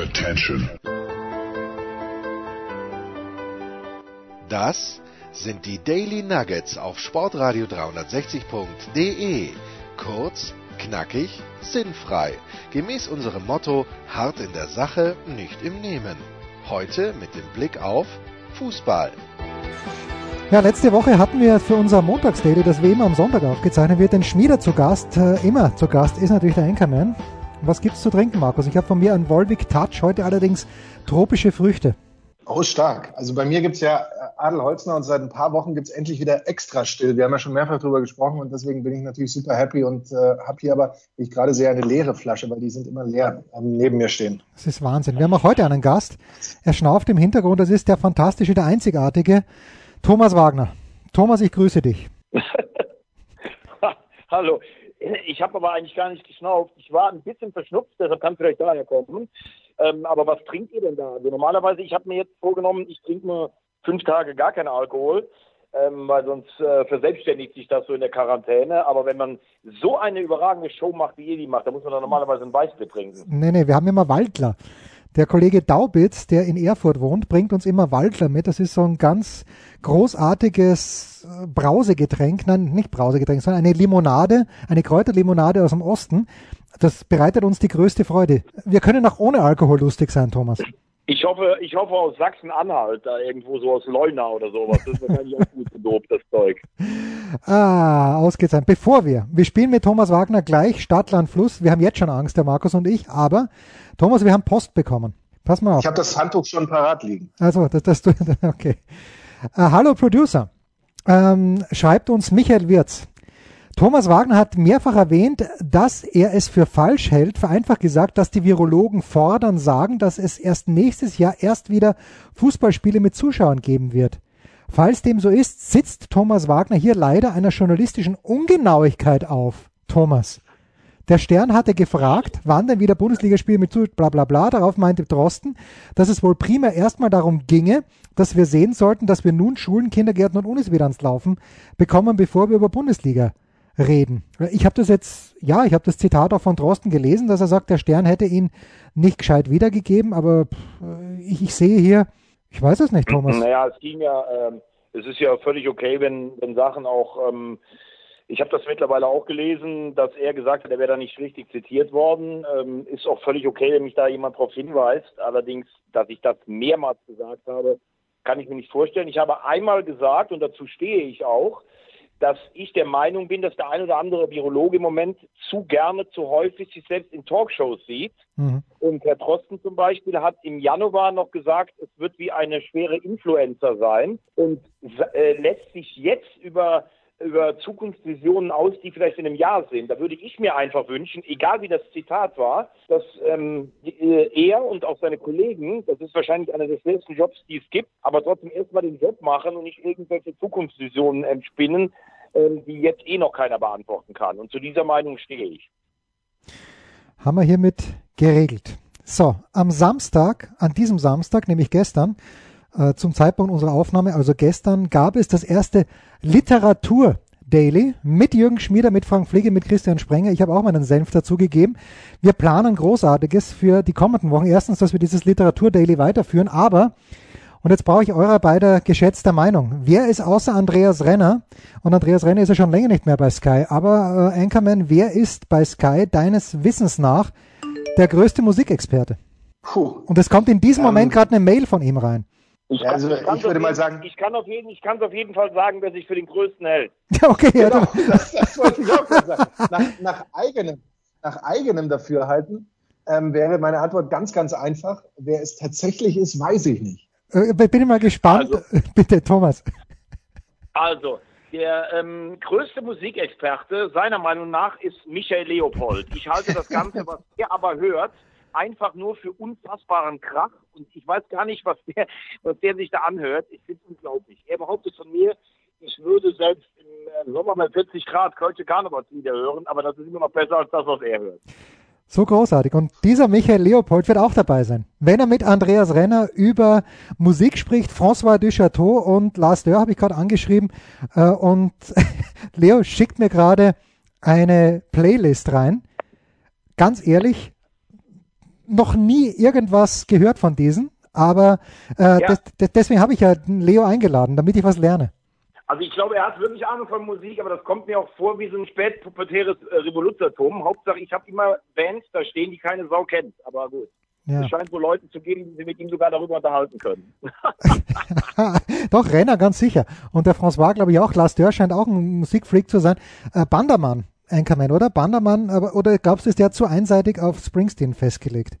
Attention. Das sind die Daily Nuggets auf Sportradio 360.de. Kurz, knackig, sinnfrei. Gemäß unserem Motto: hart in der Sache, nicht im Nehmen. Heute mit dem Blick auf Fußball. Ja, letzte Woche hatten wir für unser Montagsdaily, das wie immer am Sonntag aufgezeichnet wird, den Schmieder zu Gast. Äh, immer zu Gast ist natürlich der Anchorman. Was gibt's zu trinken, Markus? Ich habe von mir einen Volvic Touch, heute allerdings tropische Früchte. Oh, stark. Also bei mir gibt's ja äh, Adel Holzner und seit ein paar Wochen gibt's endlich wieder extra still. Wir haben ja schon mehrfach drüber gesprochen und deswegen bin ich natürlich super happy und äh, habe hier aber, wie ich gerade sehe, eine leere Flasche, weil die sind immer leer ähm, neben mir stehen. Das ist Wahnsinn. Wir haben auch heute einen Gast. Er schnauft im Hintergrund. Das ist der fantastische, der einzigartige Thomas Wagner. Thomas, ich grüße dich. Hallo. Ich habe aber eigentlich gar nicht geschnauft. Ich war ein bisschen verschnupft, deshalb kann es vielleicht daher kommen. Ähm, aber was trinkt ihr denn da? Also normalerweise, ich habe mir jetzt vorgenommen, ich trinke nur fünf Tage gar keinen Alkohol, ähm, weil sonst äh, verselbstständigt sich das so in der Quarantäne. Aber wenn man so eine überragende Show macht, wie ihr die macht, dann muss man dann normalerweise ein Weißbier trinken. Nee, nee, wir haben immer Waldler. Der Kollege Daubitz, der in Erfurt wohnt, bringt uns immer Waldler mit. Das ist so ein ganz großartiges äh, Brausegetränk, nein, nicht Brausegetränk, sondern eine Limonade, eine Kräuterlimonade aus dem Osten. Das bereitet uns die größte Freude. Wir können auch ohne Alkohol lustig sein, Thomas. Ich hoffe, ich hoffe aus Sachsen-Anhalt, da irgendwo so aus Leuna oder sowas. Das ist wahrscheinlich auch gut gedopt, das Zeug. Ah, ausgezeichnet. Bevor wir, wir spielen mit Thomas Wagner gleich Stadt, Land, Fluss. Wir haben jetzt schon Angst, der Markus und ich, aber Thomas, wir haben Post bekommen. Pass mal auf. Ich habe das Handtuch schon parat liegen. Also, das, das du, okay. Uh, hallo Producer, ähm, schreibt uns Michael Wirz. Thomas Wagner hat mehrfach erwähnt, dass er es für falsch hält, vereinfacht gesagt, dass die Virologen fordern, sagen, dass es erst nächstes Jahr erst wieder Fußballspiele mit Zuschauern geben wird. Falls dem so ist, sitzt Thomas Wagner hier leider einer journalistischen Ungenauigkeit auf. Thomas. Der Stern hatte gefragt, wann denn wieder Bundesligaspiele mit zu bla bla bla. Darauf meinte Drosten, dass es wohl primär erstmal darum ginge, dass wir sehen sollten, dass wir nun Schulen, Kindergärten und Unis wieder ans Laufen bekommen, bevor wir über Bundesliga reden. Ich habe das jetzt, ja, ich habe das Zitat auch von Drosten gelesen, dass er sagt, der Stern hätte ihn nicht gescheit wiedergegeben, aber ich, ich sehe hier, ich weiß es nicht, Thomas. Naja, es ging ja, ähm, es ist ja völlig okay, wenn, wenn Sachen auch ähm, ich habe das mittlerweile auch gelesen, dass er gesagt hat, er wäre da nicht richtig zitiert worden. Ähm, ist auch völlig okay, wenn mich da jemand darauf hinweist. Allerdings, dass ich das mehrmals gesagt habe, kann ich mir nicht vorstellen. Ich habe einmal gesagt, und dazu stehe ich auch, dass ich der Meinung bin, dass der ein oder andere Virologe im Moment zu gerne, zu häufig sich selbst in Talkshows sieht. Mhm. Und Herr Drosten zum Beispiel hat im Januar noch gesagt, es wird wie eine schwere Influencer sein und äh, lässt sich jetzt über über Zukunftsvisionen aus, die vielleicht in einem Jahr sind. Da würde ich mir einfach wünschen, egal wie das Zitat war, dass ähm, äh, er und auch seine Kollegen, das ist wahrscheinlich einer der schwersten Jobs, die es gibt, aber trotzdem erstmal den Job machen und nicht irgendwelche Zukunftsvisionen entspinnen, ähm, die jetzt eh noch keiner beantworten kann. Und zu dieser Meinung stehe ich. Haben wir hiermit geregelt. So, am Samstag, an diesem Samstag, nämlich gestern, zum Zeitpunkt unserer Aufnahme, also gestern, gab es das erste Literatur Daily mit Jürgen Schmieder, mit Frank Pflege, mit Christian Sprenger. Ich habe auch meinen Senf dazugegeben. Wir planen Großartiges für die kommenden Wochen. Erstens, dass wir dieses Literatur Daily weiterführen, aber und jetzt brauche ich eurer beider geschätzter Meinung. Wer ist außer Andreas Renner, und Andreas Renner ist ja schon länger nicht mehr bei Sky, aber äh, Anchorman, wer ist bei Sky deines Wissens nach der größte Musikexperte? Puh. Und es kommt in diesem ähm, Moment gerade eine Mail von ihm rein. Ich, also, kann, ich, ich würde mal sagen. Ich kann, auf jeden, ich kann auf jeden Fall sagen, wer sich für den Größten hält. okay, genau, ja, das, das wollte ich auch sagen. Nach, nach, eigenem, nach eigenem Dafürhalten ähm, wäre meine Antwort ganz, ganz einfach. Wer es tatsächlich ist, weiß ich nicht. Äh, bin ich mal gespannt. Also, Bitte, Thomas. Also, der ähm, größte Musikexperte seiner Meinung nach ist Michael Leopold. Ich halte das Ganze, was er aber hört, einfach nur für unfassbaren Krach. Und ich weiß gar nicht, was der, was der sich da anhört. Ich finde es unglaublich. Er behauptet von mir, ich würde selbst im äh, Sommer bei 40 Grad Kölsche Karnevalslieder hören, aber das ist immer noch besser als das, was er hört. So großartig. Und dieser Michael Leopold wird auch dabei sein. Wenn er mit Andreas Renner über Musik spricht, François Duchateau und Lars Dörr habe ich gerade angeschrieben. Äh, und Leo schickt mir gerade eine Playlist rein. Ganz ehrlich, noch nie irgendwas gehört von diesen, aber äh, Ja. des, des, deswegen habe ich ja Leo eingeladen, damit ich was lerne. Also ich glaube, er hat wirklich Ahnung von Musik, aber das kommt mir auch vor wie so ein spätpubertäres äh, Revoluzertum. Hauptsache, ich habe immer Bands da stehen, die keine Sau kennt. Aber gut. Ja. Es scheint wohl Leute zu geben, die sich mit ihm sogar darüber unterhalten können. Doch, Renner, ganz sicher. Und der François, glaube ich, auch. Lars Dörr scheint auch ein Musikfreak zu sein. Äh, Bandermann, Anchorman, oder? Bandermann, aber, oder glaubst du, ist der zu einseitig auf Springsteen festgelegt?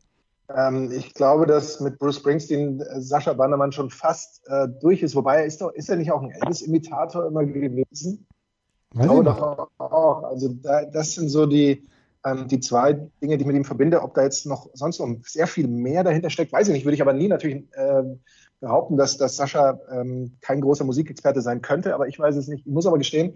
Ähm, ich glaube, dass mit Bruce Springsteen äh, Sascha Bandermann schon fast äh, durch ist. Wobei er ist doch, ist er nicht auch ein Elvis-Imitator immer gewesen? Weiß glaube ich nicht. doch auch. Also da, das sind so die, ähm, die zwei Dinge, die ich mit ihm verbinde. Ob da jetzt noch sonst noch sehr viel mehr dahinter steckt, weiß ich nicht. Würde ich aber nie natürlich ähm, behaupten, dass, dass Sascha ähm, kein großer Musikexperte sein könnte. Aber ich weiß es nicht. Ich muss aber gestehen,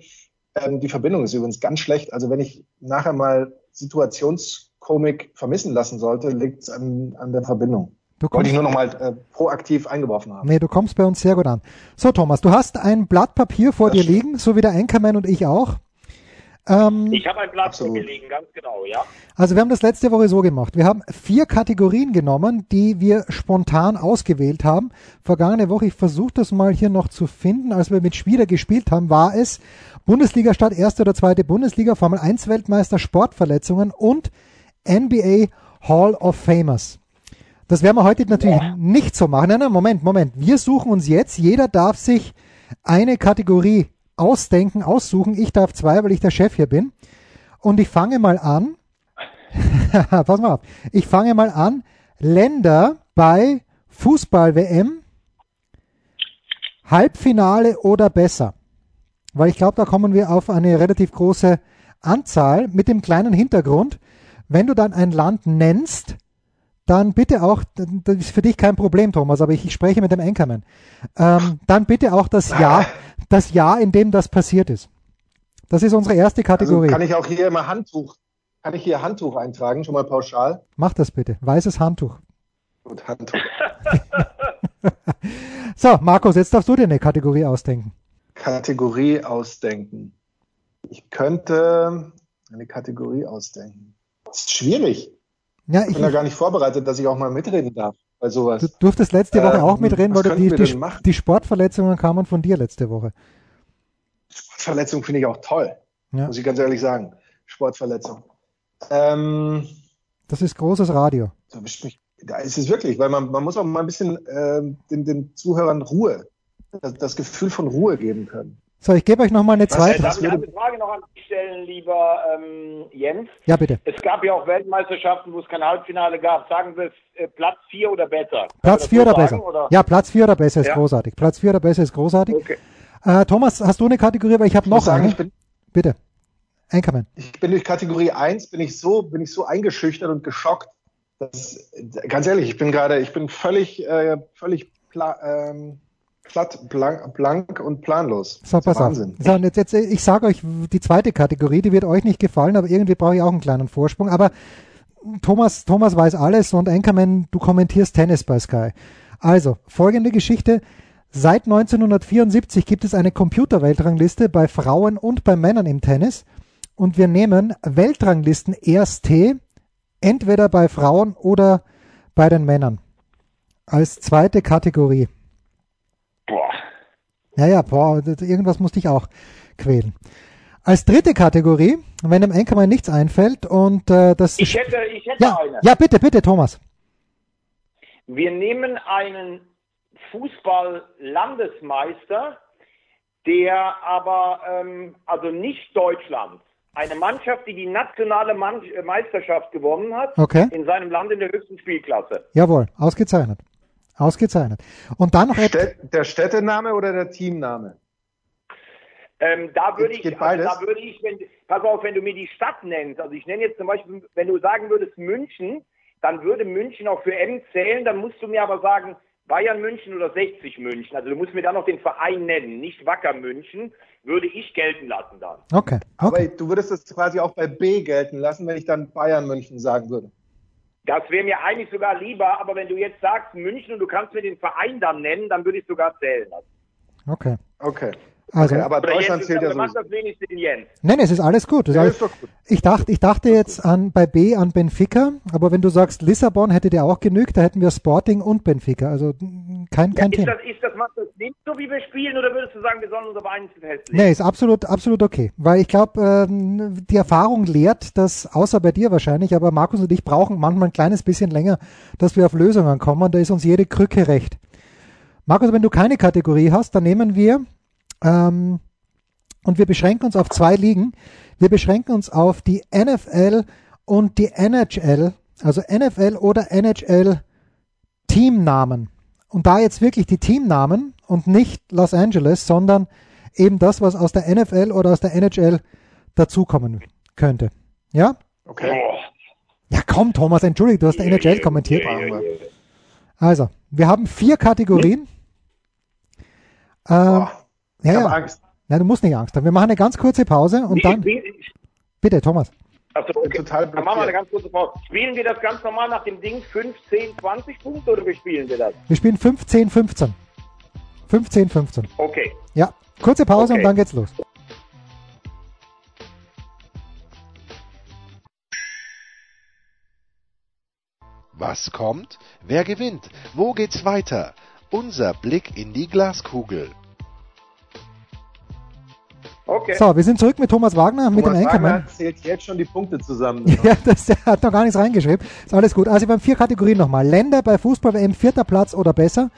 ähm, die Verbindung ist übrigens ganz schlecht. Also wenn ich nachher mal Situationskomik vermissen lassen sollte, liegt es an, an der Verbindung. Du Wollte kommst, ich nur noch mal äh, proaktiv eingeworfen haben. nee, du kommst bei uns sehr gut an. So, Thomas, du hast ein Blatt Papier vor Das dir stimmt. liegen, so wie der Anchorman und ich auch. Ähm, Ich habe ein Blatt Absolut. gelegen, ganz genau, ja. Also wir haben das letzte Woche so gemacht. Wir haben vier Kategorien genommen, die wir spontan ausgewählt haben. Vergangene Woche, ich versuche das mal hier noch zu finden, als wir mit Schwieder gespielt haben, war es Bundesliga statt erste oder zweite Bundesliga, Formel 1 Weltmeister, Sportverletzungen und NBA Hall of Famers. Das werden wir heute natürlich nicht so machen. Nein, nein, Moment, Moment. Wir suchen uns jetzt, jeder darf sich eine Kategorie ausdenken, aussuchen. Ich darf zwei, weil ich der Chef hier bin. Und ich fange mal an. Pass mal auf. Ich fange mal an. Länder bei Fußball-WM, Halbfinale oder besser. Weil ich glaube, da kommen wir auf eine relativ große Anzahl mit dem kleinen Hintergrund. Wenn du dann ein Land nennst, dann bitte auch, das ist für dich kein Problem, Thomas, aber ich, ich spreche mit dem Anchorman, ähm, dann bitte auch das Jahr, das Jahr, in dem das passiert ist. Das ist unsere erste Also Kategorie. kann ich auch hier immer Handtuch, kann ich hier Handtuch eintragen, schon mal pauschal? Mach das bitte. Weißes Handtuch. Gut, Handtuch. So, Markus, jetzt darfst du dir eine Kategorie ausdenken. Kategorie ausdenken. Ich könnte eine Kategorie ausdenken. Das ist schwierig. Ja, Ich ich, bin da gar nicht vorbereitet, dass ich auch mal mitreden darf bei sowas. du durftest letzte Woche Ähm, auch mitreden, weil die, die, die Sportverletzungen kamen von dir letzte Woche. Sportverletzung finde ich auch toll, Ja, muss ich ganz ehrlich sagen. Sportverletzung. Ähm, das ist großes Radio. da, mich, da ist es wirklich, weil man, man muss auch mal ein bisschen ähm, den, den Zuhörern Ruhe, das, das Gefühl von Ruhe geben können. So, ich gebe euch noch mal eine zweite. darf ich eine Frage noch an dich stellen, lieber ähm, Jens? Ja, bitte. Es gab ja auch Weltmeisterschaften, wo es kein Halbfinale gab. Sagen wir äh, Platz 4 oder besser? Platz das 4 so oder sagen, besser? Oder? Ja, Platz 4 oder besser ist Ja. großartig. Platz 4 oder besser ist großartig. Okay. Äh, Thomas, hast du eine Kategorie? Weil ich habe noch sagen, eine. ich bin, Bitte. Anchorman. ich bin durch Kategorie 1 bin ich so, bin ich so eingeschüchtert und geschockt. Dass, ganz ehrlich, ich bin gerade, ich bin völlig, äh, völlig pla, ähm, platt, blank, blank und planlos. So, pass auf. Wahnsinn. So, und jetzt, jetzt, ich sage euch die zweite Kategorie, die wird euch nicht gefallen, aber irgendwie brauche ich auch einen kleinen Vorsprung. Aber Thomas, Thomas weiß alles und Anchorman, du kommentierst Tennis bei Sky. Also, folgende Geschichte. Seit 1974 gibt es eine Computerweltrangliste bei Frauen und bei Männern im Tennis. Und wir nehmen Weltranglisten erste, entweder bei Frauen oder bei den Männern. Als zweite Kategorie. Ja, ja, boah, irgendwas musste ich auch quälen. Als dritte Kategorie, wenn dem Anchorman nichts einfällt und äh, das Ich hätte, ich hätte ja, eine. ja, bitte, bitte, Thomas. Wir nehmen einen Fußball-Landesmeister, der aber, ähm, also nicht Deutschland, eine Mannschaft, die die nationale Mann äh, Meisterschaft gewonnen hat, Okay. in seinem Land in der höchsten Spielklasse. Jawohl, ausgezeichnet. Ausgezeichnet. Und dann noch. Städt, der Städtename oder der Teamname? Ähm, da würde ich, also da würde ich, wenn, pass auf, wenn du mir die Stadt nennst, also ich nenne jetzt zum Beispiel, wenn du sagen würdest München, dann würde München auch für M zählen, dann musst du mir aber sagen Bayern München oder 60 München. Also du musst mir dann noch den Verein nennen, nicht Wacker München, würde ich gelten lassen dann. Okay, Aber okay. du würdest das quasi auch bei B gelten lassen, wenn ich dann Bayern München sagen würde. Das wäre mir eigentlich sogar lieber, aber wenn du jetzt sagst München und du kannst mir den Verein dann nennen, dann würde ich sogar zählen lassen. okay. Okay. Also, Okay, aber Oder Deutschland Jens zählt ja ist, macht sowieso. das wenigste in Jens. nein, es ist alles gut. Ja, alles, ist gut. ich dachte, ich dachte jetzt an bei B an Benfica, aber wenn du sagst Lissabon hätte dir auch genügt, da hätten wir Sporting und Benfica. Also kein, kein Ist Thema. das, ist das, macht das nicht so, wie wir spielen, oder würdest du sagen, wir sollen uns aber einzeln festlegen? Nee, ist absolut, absolut okay. Weil ich glaube, ähm, die Erfahrung lehrt, dass, außer bei dir wahrscheinlich, aber Markus und ich brauchen manchmal ein kleines bisschen länger, dass wir auf Lösungen kommen. Und da ist uns jede Krücke recht. Markus, wenn du keine Kategorie hast, dann nehmen wir ähm, und wir beschränken uns auf zwei Ligen. Wir beschränken uns auf die NFL und die NHL, also NFL oder NHL Teamnamen. Und da jetzt wirklich die Teamnamen und nicht Los Angeles, sondern eben das, was aus der NFL oder aus der NHL dazukommen könnte. Ja? Okay. Ja, komm, Thomas, entschuldige, du hast der NHL kommentiert. Also, wir haben vier Kategorien. Ähm, Boah, ich ja, habe ja. Angst. Nein, du musst nicht Angst haben. Wir machen eine ganz kurze Pause und dann, bitte, Thomas. Achso, bin okay. total Dann machen wir eine blockiert. ganz kurze Pause. Spielen wir das ganz normal nach dem Ding 5, 10, 20 Punkte oder wie spielen wir das? Wir spielen 15, 15. 15, 15. Okay. Ja, kurze Pause und Okay. dann geht's los. Was kommt? Wer gewinnt? Wo geht's weiter? Unser Blick in die Glaskugel. Okay. So, wir sind zurück mit Thomas Wagner, mit Thomas dem Anchorman. Wagner zählt jetzt schon die Punkte zusammen. Ja, das der hat noch gar nichts reingeschrieben. Ist alles gut. Also wir haben vier Kategorien nochmal. Länder bei Fußball-WM vierter Platz oder besser.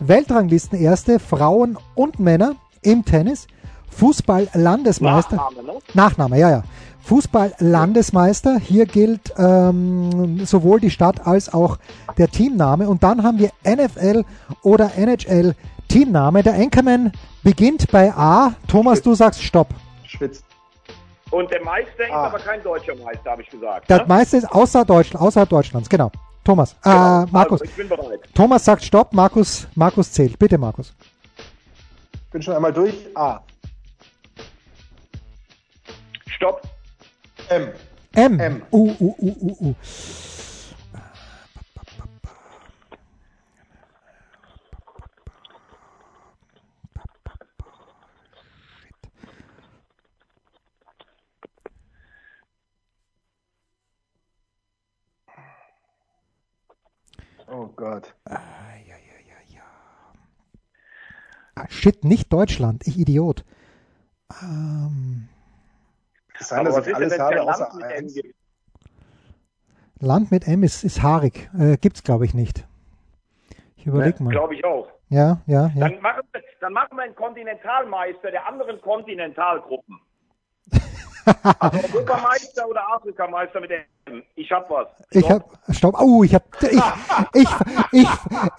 Weltranglisten erste, Frauen und Männer im Tennis. Fußball-Landesmeister. Nachname, ne? Nachname, ja, ja. Fußball-Landesmeister. Hier gilt ähm, sowohl die Stadt als auch der Teamname. Und dann haben wir NFL oder NHL Teamname. Der Anchorman beginnt bei A. Thomas, du sagst Stopp. Schwitzt. Und der Meister ist Ah. aber kein deutscher Meister, habe ich gesagt. Der ne? meiste ist außer Deutschland, außerhalb Deutschlands, genau. Thomas. Genau. Äh, Markus. Also, ich bin bereit. Thomas sagt Stopp, Markus, Markus zählt. Bitte, Markus. Bin schon einmal durch. A. Stopp. M. M. M. U, U, U, U, U. Oh Gott. Ah, shit, nicht Deutschland. Ich Idiot. Ähm, Kann sein, dass was ich alles es habe, außer Land mit M eins. Land mit M ist, ist haarig. Äh, gibt's, glaube ich, nicht. Ich überleg mal. Glaube ich auch. Ja, ja, ja. Dann machen, wir, dann machen wir einen Kontinentalmeister der anderen Kontinentalgruppen. Also Europameister oder Afrikameister mit M. Ich hab was. Ich Stopp. hab, stopp, oh, ich hab, ich, ich, ich,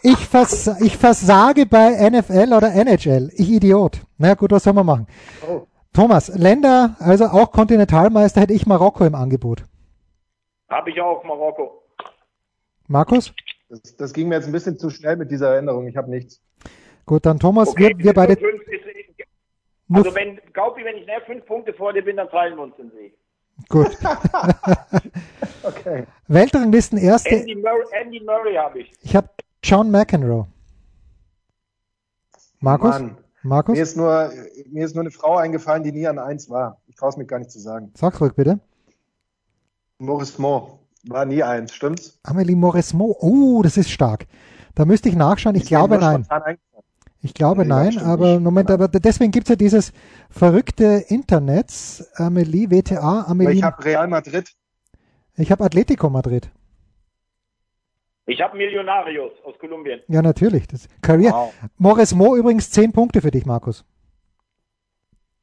ich, vers, ich versage bei NFL oder NHL. Ich Idiot. Na gut, was soll man machen? Oh. Thomas, Länder, also auch Kontinentalmeister hätte ich Marokko im Angebot. Hab ich auch, Marokko. Markus? Das, das ging mir jetzt ein bisschen zu schnell mit dieser Erinnerung. Ich habe nichts. Gut, dann Thomas, Okay, wir, wir beide, ist fünf, also wenn, Gaupi, wenn ich näher fünf Punkte vor dir bin, dann teilen wir uns den Sieg. gut. Okay. Weltranglisten erste, Andy Murray, Andy Murray habe ich. ich habe John McEnroe. Markus? Mann. Markus? Mir ist, nur, mir ist nur eine Frau eingefallen, die nie an eins war. Ich traue es mir gar nicht zu sagen. Sag's ruhig bitte. Maurice Mo war nie eins, stimmt's? Amelie Mauresmo. Oh, das ist stark. Da müsste ich nachschauen. Ich mir glaube nein. Ich glaube Nee, nein, aber nicht. Moment, aber deswegen gibt's ja dieses verrückte Internet, Amelie, WTA, Aber Amelie. ich habe Real Madrid. Ich habe Atletico Madrid. Ich habe Millionarios aus Kolumbien. Ja, natürlich. Das Career. Wow. Morris Mo übrigens zehn Punkte für dich, Markus.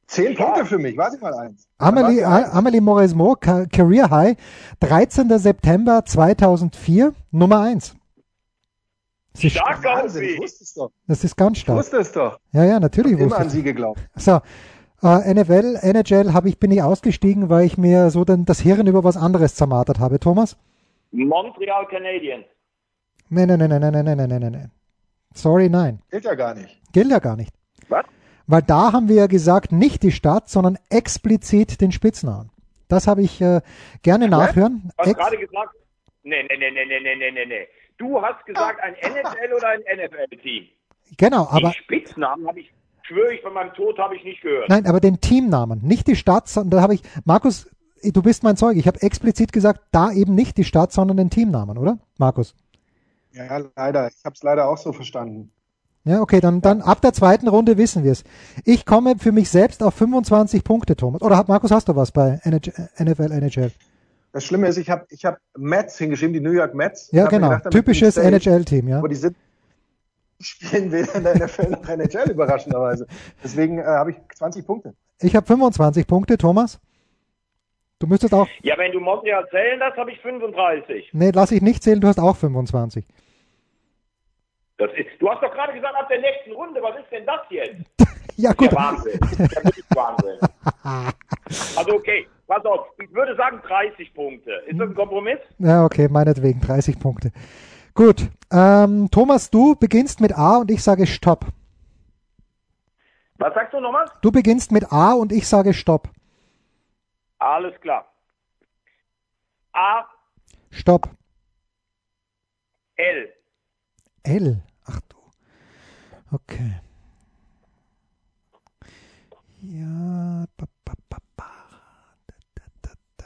Zehn Ja. Punkte für mich. Warte mal eins. Amelie, Amelie Morris Mo, Ca- Career High, 13. September 2004, Nummer 1. Das ist, Stark, Wahnsinn, ich Gaupi. wusste es doch. das ist ganz Ich stark. wusste es doch. Ja, ja, natürlich Immer wusste an ich. sie geglaubt. So, äh, NFL, NHL habe ich, bin ich ausgestiegen, weil ich mir so dann das Hirn über was anderes zermartert habe. Thomas? Montreal Canadiens. Nein, nein, nein, nein, nein, nein, nein, nein, nein, nein. Sorry, nein. Gilt ja gar nicht. Gilt ja gar nicht. Was? Weil da haben wir ja gesagt, nicht die Stadt, sondern explizit den Spitznamen. Das habe ich äh, gerne nachhören. Du hast Ex gerade gesagt, nee, nee, nee, nee, nee, nee, nee, nee, nee. Du hast gesagt, ein NHL oder ein NFL-Team. genau, aber Die Spitznamen habe ich, schwöre ich, von meinem Tod habe ich nicht gehört. Nein, aber den Teamnamen, nicht die Stadt, sondern da habe ich, Markus, du bist mein Zeuge. Ich habe explizit gesagt, da eben nicht die Stadt, sondern den Teamnamen, oder? Markus. Ja, leider. Ich habe es leider auch so verstanden. Ja, okay, dann, dann ab der zweiten Runde wissen wir es. Ich komme für mich selbst auf 25 Punkte, Thomas. Oder Markus, hast du was bei NFL, NHL? Das Schlimme ist, ich habe ich hab Mets hingeschrieben, die New York Mets. Ja, genau. Gedacht, Typisches NHL-Team, ja. Aber die sind spielen weder in der NFL noch NHL überraschenderweise. Deswegen äh, habe ich 20 Punkte. Ich habe 25 Punkte, Thomas. Du müsstest auch. Ja, wenn du Montreal zählen lässt, habe ich 35. Nee, lass ich nicht zählen, du hast auch 25. Das ist, du hast doch gerade gesagt, ab der nächsten Runde, was ist denn das jetzt? ja, gut. Das ist ja Wahnsinn. Das ist ja wirklich Wahnsinn. also, okay, pass auf, würde sagen 30 Punkte. Ist das ein Kompromiss? Ja, okay, meinetwegen 30 Punkte. Gut, ähm, Thomas, du beginnst mit A und ich sage Stopp. Was sagst du nochmal? Du beginnst mit A und ich sage Stopp. Alles klar. A. Stopp. L. L. Ach du. Okay. Ja. Ba, ba, ba, ba. Da, da, da, da.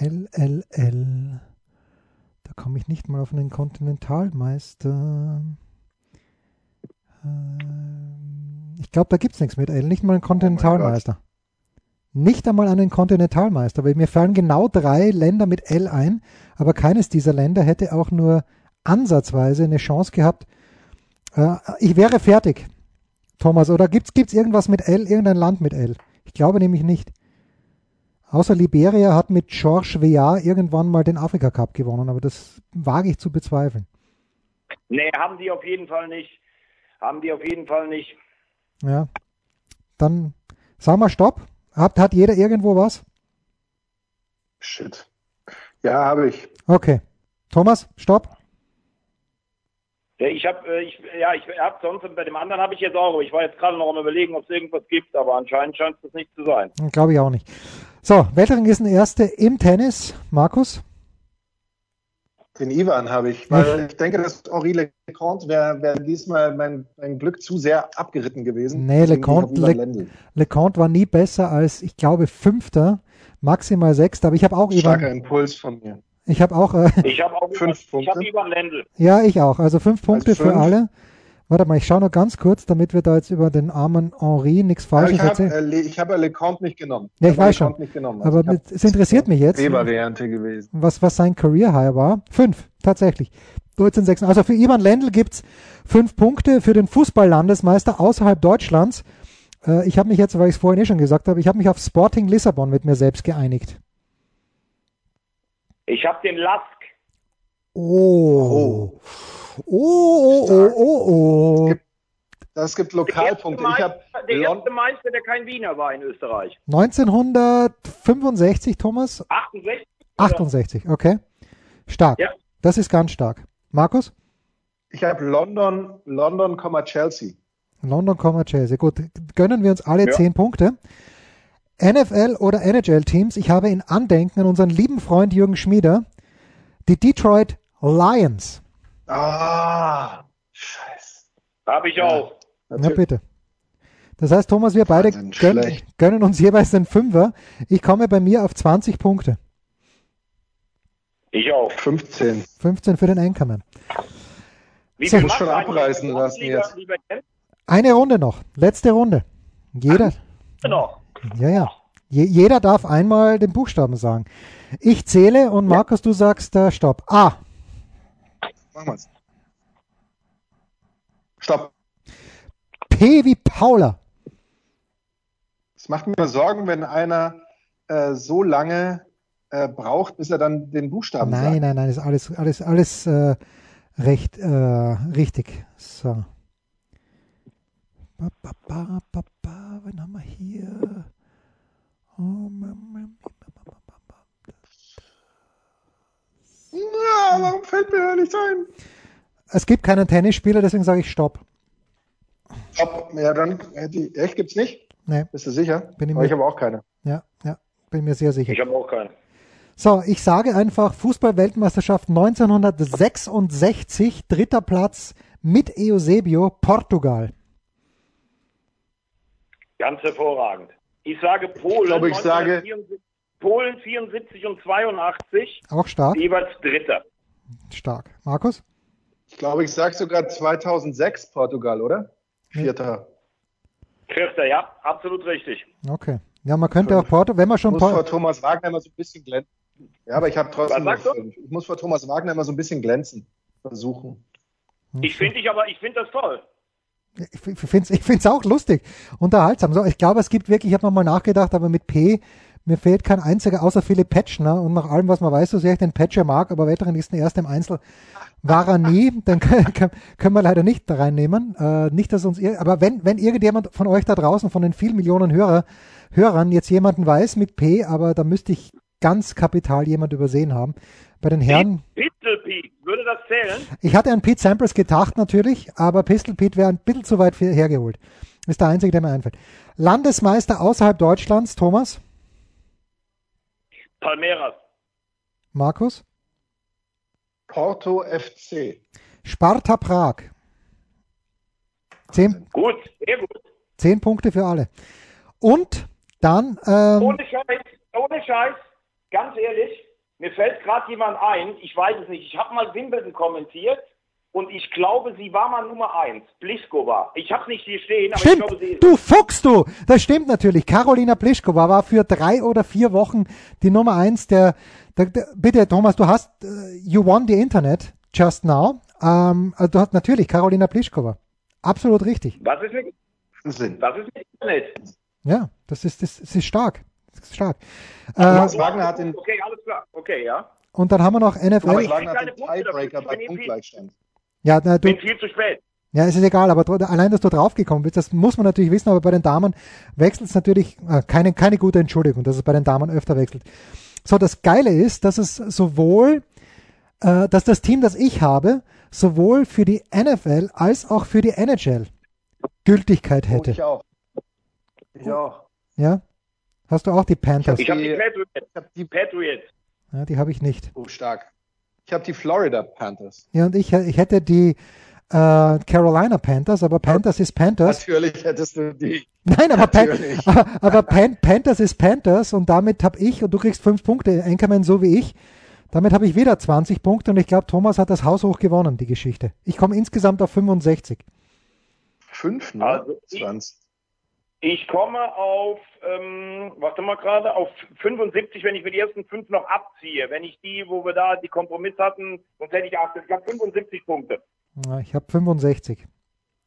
L, L, L. Da komme ich nicht mal auf einen Kontinentalmeister. Ähm, ich glaube, da gibt es nichts mit L. Nicht mal einen Kontinentalmeister. Oh nicht einmal einen Kontinentalmeister, weil mir fallen genau drei Länder mit L ein, aber keines dieser Länder hätte auch nur ansatzweise eine Chance gehabt. Äh, ich wäre fertig, Thomas, oder gibt's gibt's irgendwas mit L, irgendein Land mit L? Ich glaube nämlich nicht. Außer Liberia hat mit Georges Weah irgendwann mal den Afrika Cup gewonnen, aber das wage ich zu bezweifeln. Nee, haben die auf jeden Fall nicht. Haben die auf jeden Fall nicht. Ja. Dann sagen wir Stopp. Hat, hat jeder irgendwo was? Shit. Ja, habe ich. Okay. Thomas, stopp. Ja, ich habe, äh, ich, ja, ich habe sonst bei dem anderen habe ich jetzt auch, aber ich war jetzt gerade noch am überlegen, ob es irgendwas gibt, aber anscheinend scheint es das nicht zu sein. Glaube ich auch nicht. So, Weltranglisten Erste im Tennis, Markus. Den Ivan habe ich, weil ich denke, dass Henri Leconte wäre wär diesmal mein, mein Glück zu sehr abgeritten gewesen. Nee, Leconte, Le, Leconte war nie besser als, ich glaube, Fünfter, maximal Sechster, aber ich habe auch Starker Ivan. Impuls von mir. Ich habe auch. Äh, ich habe auch fünf Punkte. Ich habe Ivan Lendl. Ja, ich auch. Also fünf Punkte also fünf. für alle. Warte mal, ich schaue noch ganz kurz, damit wir da jetzt über den armen Henri nichts Falsches ja, erzählen. Äh, ich habe LeConte nicht genommen. Ja, ich, ich weiß schon. Also aber es interessiert mich jetzt. B-Variante gewesen. Was, was sein Career High war. Fünf, tatsächlich. 13,6. Also für Ivan Lendl gibt's fünf Punkte für den Fußballlandesmeister außerhalb Deutschlands. Äh, ich habe mich jetzt, weil ich es vorhin eh schon gesagt habe, ich habe mich auf Sporting Lissabon mit mir selbst geeinigt. Ich habe den Lask. Oh. oh. Oh, oh, oh, oh, oh. Es gibt, das gibt Lokalpunkte. Der, erste Meister, der erste Meister, der kein Wiener war in Österreich. 1965, Thomas? 68. 68, okay. Stark. Ja. Das ist ganz stark. Markus? Ich habe London, London, Chelsea. London, Chelsea. Gut, gönnen wir uns alle ja. 10 Punkte. NFL oder NHL-Teams. Ich habe in Andenken an unseren lieben Freund Jürgen Schmieder die Detroit Lions. Ah, scheiße. Habe ich auch. Ja, ja, bitte. Das heißt, Thomas, wir beide gönnen, gönnen, uns jeweils den Fünfer. Ich komme bei mir auf 20 Punkte. Ich auch. 15. 15 für den Einkommen. Wie so. muss schon abreißen lassen jetzt. Lieber Eine Runde noch. Letzte Runde. Jeder. Noch. Ja, ja. Je, jeder darf einmal den Buchstaben sagen. Ich zähle und Markus, du sagst äh, Stopp. A. Machen wir's. Stopp. P wie Paula. Es macht mir Sorgen, wenn einer äh, so lange äh, braucht, bis er dann den Buchstaben nein, sagt. Nein, nein, nein, ist alles, alles, alles äh, recht äh, richtig. So. Ba, ba, ba, wen haben wir hier? Oh, Na, warum fällt mir da nichts ein? Es gibt keinen Tennisspieler, deswegen sage ich Stopp. Stopp, ja, dann hätte ich, echt gibt's nicht? Nee. Bist du sicher? Bin ich, aber ich habe auch keine. Ja, ja, bin mir sehr sicher. Ich habe auch keine. So, ich sage einfach Fußball-Weltmeisterschaft 1966, dritter Platz mit Eusebio, Portugal. Ganz hervorragend. Ich sage Polen. Ich glaube, ich sage 1974 Polen 74 und 82, Auch stark, jeweils Dritter. Stark. Markus? Ich glaube, ich sage sogar 2006 Portugal, oder? Vierter. Vierter, ja, absolut richtig. Okay. Ja, man könnte auch Porto, wenn man schon Ich muss vor Porto, Thomas Wagner immer so ein bisschen glänzen. Ja, aber ich habe trotzdem ich muss vor Thomas Wagner immer so ein bisschen glänzen. Versuchen. Ich finde dich aber, ich finde das toll. ich finde es ich find's auch lustig, unterhaltsam. So, ich glaube, es gibt wirklich, ich habe nochmal nachgedacht, aber mit P, mir fehlt kein einziger, außer Philipp Petschner und nach allem, was man weiß, so sehr ich den Petscher mag, aber Weltranglisten erst im Einzel war er nie, dann können, wir leider nicht da reinnehmen. Äh, nicht, dass uns, ir- aber wenn, wenn irgendjemand von euch da draußen, von den vielen Millionen Hörer, Hörern jetzt jemanden weiß mit P, aber da müsste ich ganz kapital jemand übersehen haben. Bei den Herren, Pistol Pete, würde das zählen? ich hatte an Pete Sampras gedacht natürlich, aber Pistol Pete wäre ein bisschen zu weit hergeholt. Ist der einzige, der mir einfällt. Landesmeister außerhalb Deutschlands, Thomas, Palmeiras. Markus, Porto FC. Sparta Prag. Zehn, Gut, sehr gut. zehn Punkte für alle. Und dann, ähm, Ohne Scheiß, ohne Scheiß, ganz ehrlich, mir fällt gerade jemand ein, ich weiß es nicht, ich habe mal Wimbledon kommentiert und ich glaube, sie war mal Nummer eins, Pliskova. Ich habe nicht hier stehen, aber stimmt, ich glaube, sie ist du Fuchs, du, das stimmt natürlich. Carolina Pliskova war für drei oder vier Wochen die Nummer eins der, der, der bitte Thomas, du hast, äh, you won the Internet just now. Ähm, also du hast natürlich Carolina Pliskova. Absolut richtig. Was ist mit, Sinn. was ist mit Internet? Ja, das ist, das, das ist stark. Das ist stark. Äh, Thomas Wagner hat den, Okay, alles klar. Okay, ja. und dann haben wir noch Thomas NFL. ich Wagner hat den. Tiebreaker bei Punktgleichstand. Ja, na, du, Bin viel zu spät. ja, es ist egal, aber allein, dass du draufgekommen bist, das muss man natürlich wissen, aber bei den Damen wechselt es natürlich, äh, keine, keine gute Entschuldigung, dass es bei den Damen öfter wechselt. So, das Geile ist, dass es sowohl, äh, dass das Team, das ich habe, sowohl für die NFL als auch für die NHL Gültigkeit Oh, hätte. ich auch. Ich auch. Ja? Hast du auch die Panthers? Ich habe die Die- Patriots. Ich die, Patriots. Ja, die habe ich nicht. oh, stark. Ich habe die Florida Panthers. Ja, und ich, ich hätte die äh, Carolina Panthers, aber Panthers ist Panthers. Natürlich hättest du die. Nein, aber, Pan, aber, aber Pan, Panthers ist Panthers und damit habe ich, und du kriegst fünf Punkte, Anchorman so wie ich, damit habe ich wieder 20 Punkte und ich glaube, Thomas hat das Haus hoch gewonnen, die Geschichte. Ich komme insgesamt auf 65. Fünf, ne? Also ich- 20. Ich komme auf, ähm, warte mal gerade, auf 75, wenn ich mir die ersten fünf noch abziehe. Wenn ich die, wo wir da die Kompromiss hatten, sonst hätte ich 80. Ich habe 75 Punkte. Ja, Ich habe 65.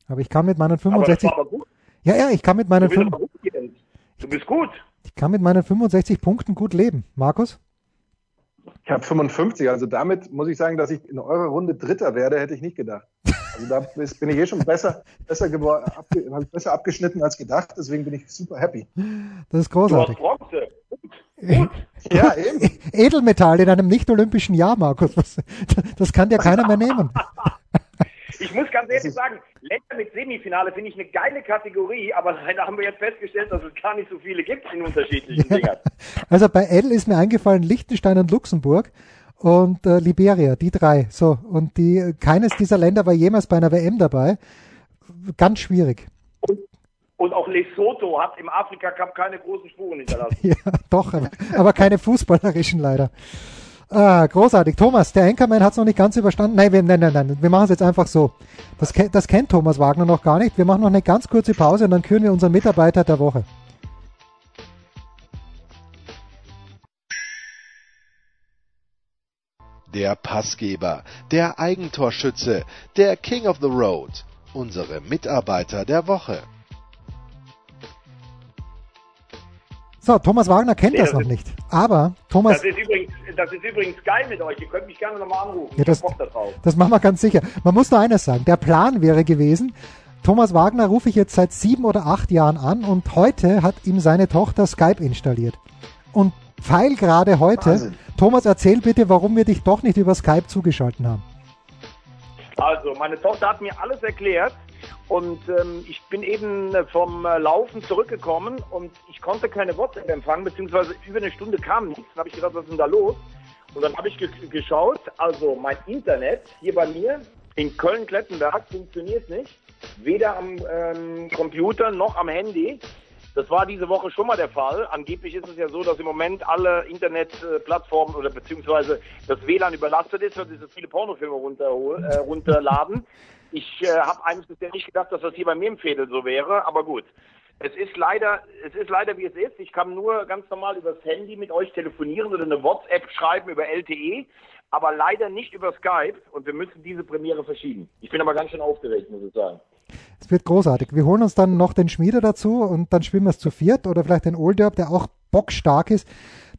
Aber ich kann mit meinen Aber das 65, war aber gut. ja, ja, ich kann mit meinen, Du bist fünf- aber gut, Jens. Du bist gut. ich kann mit meinen 65 Punkten gut leben. Markus? Ich habe 55. Also damit muss ich sagen, dass ich in eurer Runde Dritter werde, hätte ich nicht gedacht. Also da bin ich eh schon besser, besser, gewor- abge, hab ich besser abgeschnitten als gedacht. Deswegen bin ich super happy. Das ist Du hast großartig. Bronze. Ja, eben. Edelmetall in einem nicht-olympischen Jahr, Markus. Das kann dir keiner mehr nehmen. Ich muss ganz ehrlich sagen, Länder mit Semifinale finde ich eine geile Kategorie, aber leider haben wir jetzt festgestellt, dass es gar nicht so viele gibt in unterschiedlichen Dingern. Also bei L ist mir eingefallen Liechtenstein und Luxemburg und äh, Liberia, die drei. So und die keines dieser Länder war jemals bei einer WM dabei. Ganz schwierig. Und auch Lesotho hat im Afrika Cup keine großen Spuren hinterlassen. Ja, doch, aber, aber keine fußballerischen leider. Ah, großartig. Thomas, der Anchorman hat es noch nicht ganz überstanden. Nein, wir, nein, nein, nein. Wir machen es jetzt einfach so. Das, das kennt Thomas Wagner noch gar nicht. Wir machen noch eine ganz kurze Pause und dann küren wir unseren Mitarbeiter der Woche. Der Passgeber, der Eigentorschütze, der King of the Road, unsere Mitarbeiter der Woche. So, Thomas Wagner kennt Nee, das das noch nicht. Aber Thomas, Das ist übrigens, das ist übrigens geil mit euch. Ihr könnt mich gerne nochmal anrufen. Ja, das- da. Das machen wir ganz sicher. Man muss nur eines sagen. Der Plan wäre gewesen, Thomas Wagner rufe ich jetzt seit sieben oder acht Jahren an und heute hat ihm seine Tochter Skype installiert. Und Pfeil gerade heute. Wahnsinn. Thomas, erzähl bitte, warum wir dich doch nicht über Skype zugeschalten haben. Also, meine Tochter hat mir alles erklärt. Und ähm, ich bin eben äh, vom äh, Laufen zurückgekommen und ich konnte keine WhatsApp empfangen, beziehungsweise über eine Stunde kam nichts. Dann habe ich gedacht, was ist denn da los? Und dann habe ich ge geschaut, also mein Internet hier bei mir in Köln-Klettenberg funktioniert nicht. Weder am ähm, Computer noch am Handy. Das war diese Woche schon mal der Fall. Angeblich ist es ja so, dass im Moment alle Internetplattformen oder beziehungsweise das WLAN überlastet ist, weil sie so viele Pornofilme runter, äh, runterladen. Ich äh, habe eigentlich bisher nicht gedacht, dass das hier bei mir im Fädel so wäre, aber gut. Es ist leider, es ist leider wie es ist. Ich kann nur ganz normal übers Handy mit euch telefonieren oder eine WhatsApp schreiben über LTE, aber leider nicht über Skype und wir müssen diese Premiere verschieben. Ich bin aber ganz schön aufgeregt, muss ich sagen. Es wird großartig. Wir holen uns dann noch den Schmiede dazu und dann spielen wir es zu viert oder vielleicht den Olderb, der auch bockstark ist.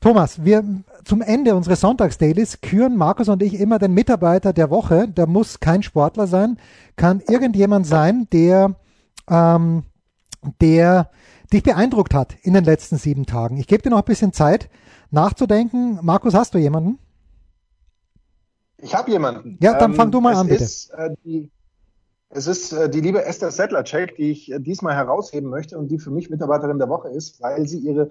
Thomas, wir zum Ende unseres Sonntagsdailies küren Markus und ich immer den Mitarbeiter der Woche. Der muss kein Sportler sein, kann irgendjemand sein, der, ähm, der dich beeindruckt hat in den letzten sieben Tagen. Ich gebe dir noch ein bisschen Zeit nachzudenken. Markus, hast du jemanden? Ich habe jemanden. Ja, dann fang du mal ähm, an, bitte. Ist, äh, die, es ist äh, die liebe Esther Sedlacek, die ich äh, diesmal herausheben möchte und die für mich Mitarbeiterin der Woche ist, weil sie ihre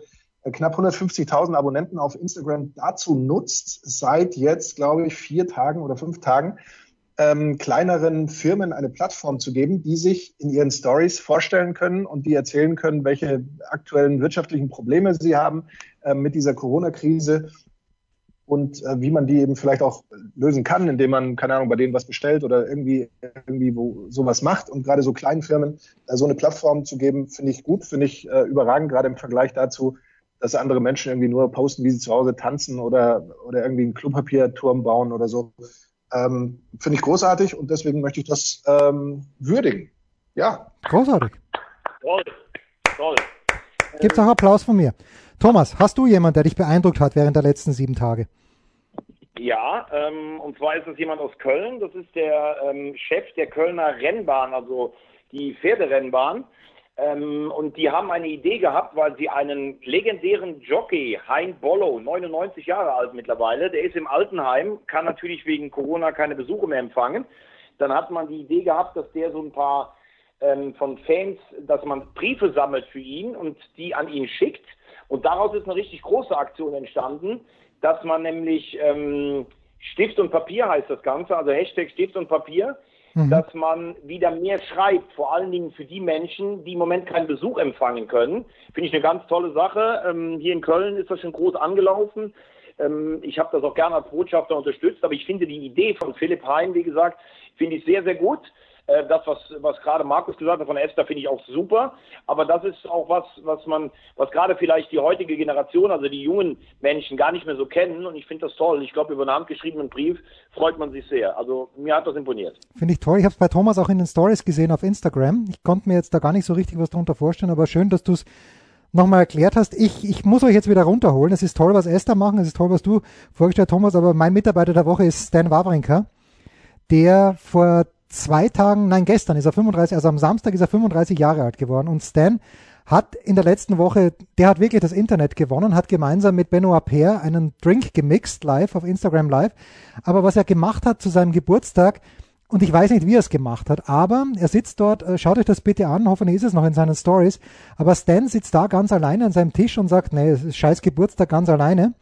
knapp 150.000 Abonnenten auf Instagram dazu nutzt, seit jetzt, glaube ich, vier Tagen oder fünf Tagen, ähm, kleineren Firmen eine Plattform zu geben, die sich in ihren Stories vorstellen können und die erzählen können, welche aktuellen wirtschaftlichen Probleme sie haben äh, mit dieser Corona-Krise und äh, wie man die eben vielleicht auch lösen kann, indem man, keine Ahnung, bei denen was bestellt oder irgendwie, irgendwie wo sowas macht. Und gerade so kleinen Firmen äh, so eine Plattform zu geben, finde ich gut, finde ich äh, überragend, gerade im Vergleich dazu, dass andere Menschen irgendwie nur posten, wie sie zu Hause tanzen oder, oder irgendwie einen Klopapierturm bauen oder so. Ähm, finde ich großartig und deswegen möchte ich das ähm, würdigen. Ja. Großartig. Toll, toll. Gibt's auch Applaus von mir. Thomas, hast du jemanden, der dich beeindruckt hat während der letzten sieben Tage? Ja, ähm, und zwar ist es jemand aus Köln. Das ist der ähm, Chef der Kölner Rennbahn, also die Pferderennbahn. Ähm, und die haben eine Idee gehabt, weil sie einen legendären Jockey, Hein Bollow, 99 Jahre alt mittlerweile, der ist im Altenheim, kann natürlich wegen Corona keine Besuche mehr empfangen. Dann hat man die Idee gehabt, dass der so ein paar ähm, von Fans, dass man Briefe sammelt für ihn und die an ihn schickt. Und daraus ist eine richtig große Aktion entstanden, dass man nämlich ähm, Stift und Papier heißt das Ganze, also Hashtag Stift und Papier, mhm. dass man wieder mehr schreibt, vor allen Dingen für die Menschen, die im Moment keinen Besuch empfangen können. Finde ich eine ganz tolle Sache. Ähm, hier in Köln ist das schon groß angelaufen. Ähm, ich habe das auch gerne als Botschafter unterstützt, aber ich finde die Idee von Philipp Hein, wie gesagt, finde ich sehr, sehr gut. Äh, das, was, was gerade Markus gesagt hat von Esther, finde ich auch super. Aber das ist auch was, was man, was gerade vielleicht die heutige Generation, also die jungen Menschen, gar nicht mehr so kennen. Und ich finde das toll. Ich glaube, über einen handgeschriebenen Brief freut man sich sehr. Also mir hat das imponiert. Finde ich toll. Ich habe es bei Thomas auch in den Stories gesehen auf Instagram. Ich konnte mir jetzt da gar nicht so richtig was darunter vorstellen, aber schön, dass du es nochmal erklärt hast. Ich, ich muss euch jetzt wieder runterholen. Es ist toll, was Esther machen, es ist toll, was du vorgestellt hast, Thomas, aber mein Mitarbeiter der Woche ist Stan Wawrinka, der vor zwei Tagen, nein, gestern ist er 35, also am Samstag ist er 35 Jahre alt geworden und Stan hat in der letzten Woche, der hat wirklich das Internet gewonnen, hat gemeinsam mit Benoit Paire einen Drink gemixt live auf Instagram Live. Aber was er gemacht hat zu seinem Geburtstag, und ich weiß nicht, wie er es gemacht hat, aber er sitzt dort, äh, schaut euch das bitte an, hoffentlich ist es noch in seinen Stories, aber Stan sitzt da ganz alleine an seinem Tisch und sagt, nee, es ist scheiß Geburtstag ganz alleine.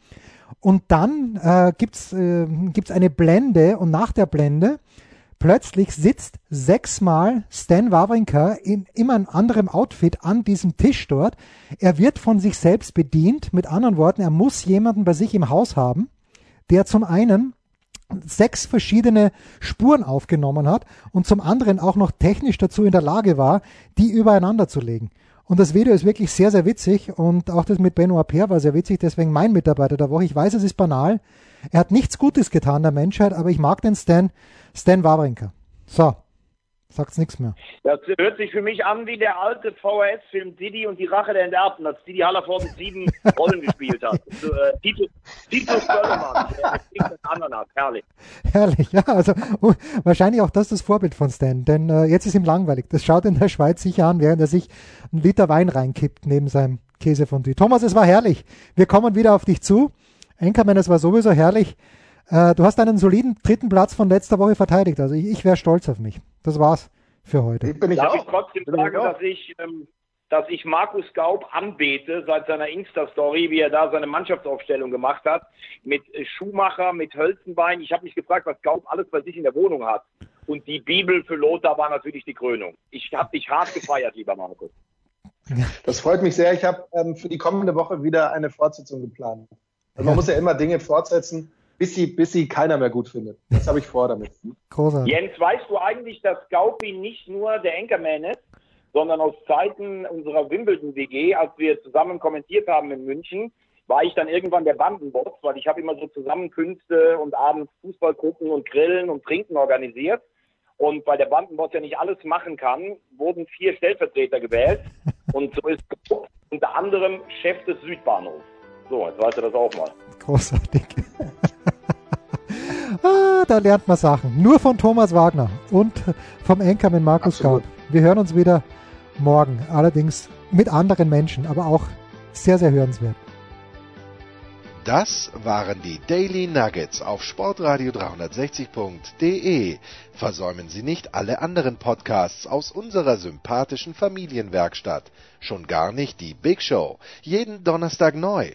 Und dann äh, gibt's äh, gibt's eine Blende und nach der Blende Plötzlich sitzt sechsmal Stan Wawrinka in immer einem anderen Outfit an diesem Tisch dort. Er wird von sich selbst bedient. Mit anderen Worten, er muss jemanden bei sich im Haus haben, der zum einen sechs verschiedene Spuren aufgenommen hat und zum anderen auch noch technisch dazu in der Lage war, die übereinander zu legen. Und das Video ist wirklich sehr, sehr witzig und auch das mit Benoit Paire war sehr witzig, deswegen mein Mitarbeiter der Woche. Ich weiß, es ist banal. Er hat nichts Gutes getan der Menschheit, aber ich mag den Stan, Stan Wawrinka. So, sagt's nichts mehr. Das hört sich für mich an wie der alte VHS-Film Didi und die Rache der Enterbten, als Didi Hallervorden sieben Rollen gespielt hat. So, äh, Titus, Titus Böllermann, der Ananas, herrlich. Herrlich, ja, also uh, wahrscheinlich auch das das Vorbild von Stan, denn äh, jetzt ist ihm langweilig. Das schaut in der Schweiz sicher an, während er sich einen Liter Wein reinkippt neben seinem Käsefondue. Thomas, es war herrlich. Wir kommen wieder auf dich zu. Enkermann, es war sowieso herrlich. Äh, du hast einen soliden dritten Platz von letzter Woche verteidigt. Also ich, ich wäre stolz auf mich. Das war's. für heute. Ich bin ich Darf auch. ich trotzdem Bin ich sagen, auch. dass ich, ähm, dass ich Markus Gaub anbete seit seiner Insta-Story, wie er da seine Mannschaftsaufstellung gemacht hat, mit Schumacher, mit Hölzenbein. Ich habe mich gefragt, was Gaub alles bei sich in der Wohnung hat. Und die Bibel für Lothar war natürlich die Krönung. Ich habe dich hart gefeiert, lieber Markus. Das freut mich sehr. Ich habe ähm, für die kommende Woche wieder eine Fortsetzung geplant. Also man Ja. muss ja immer Dinge fortsetzen, bis sie, bis sie keiner mehr gut findet. Das habe ich vor damit. Großartig. Jens, weißt du eigentlich, dass Gaupi nicht nur der Anchorman ist, sondern aus Zeiten unserer Wimbledon-WG, als wir zusammen kommentiert haben in München, war ich dann irgendwann der Bandenboss, weil ich habe immer so Zusammenkünfte und abends Fußballgruppen und Grillen und Trinken organisiert. Und weil der Bandenboss ja nicht alles machen kann, wurden vier Stellvertreter gewählt. Und so ist Gaup unter anderem Chef des Südbahnhofs. So, jetzt weißt du das auch mal. Großartig. Ah, da lernt man Sachen. Nur von Thomas Wagner und vom Enkermann Markus Absolut. Gaub. Wir hören uns wieder morgen. Allerdings mit anderen Menschen, aber auch sehr, sehr hörenswert. Das waren die Daily Nuggets auf Sportradio 360.de. Versäumen Sie nicht alle anderen Podcasts aus unserer sympathischen Familienwerkstatt. Schon gar nicht die Big Show. Jeden Donnerstag neu.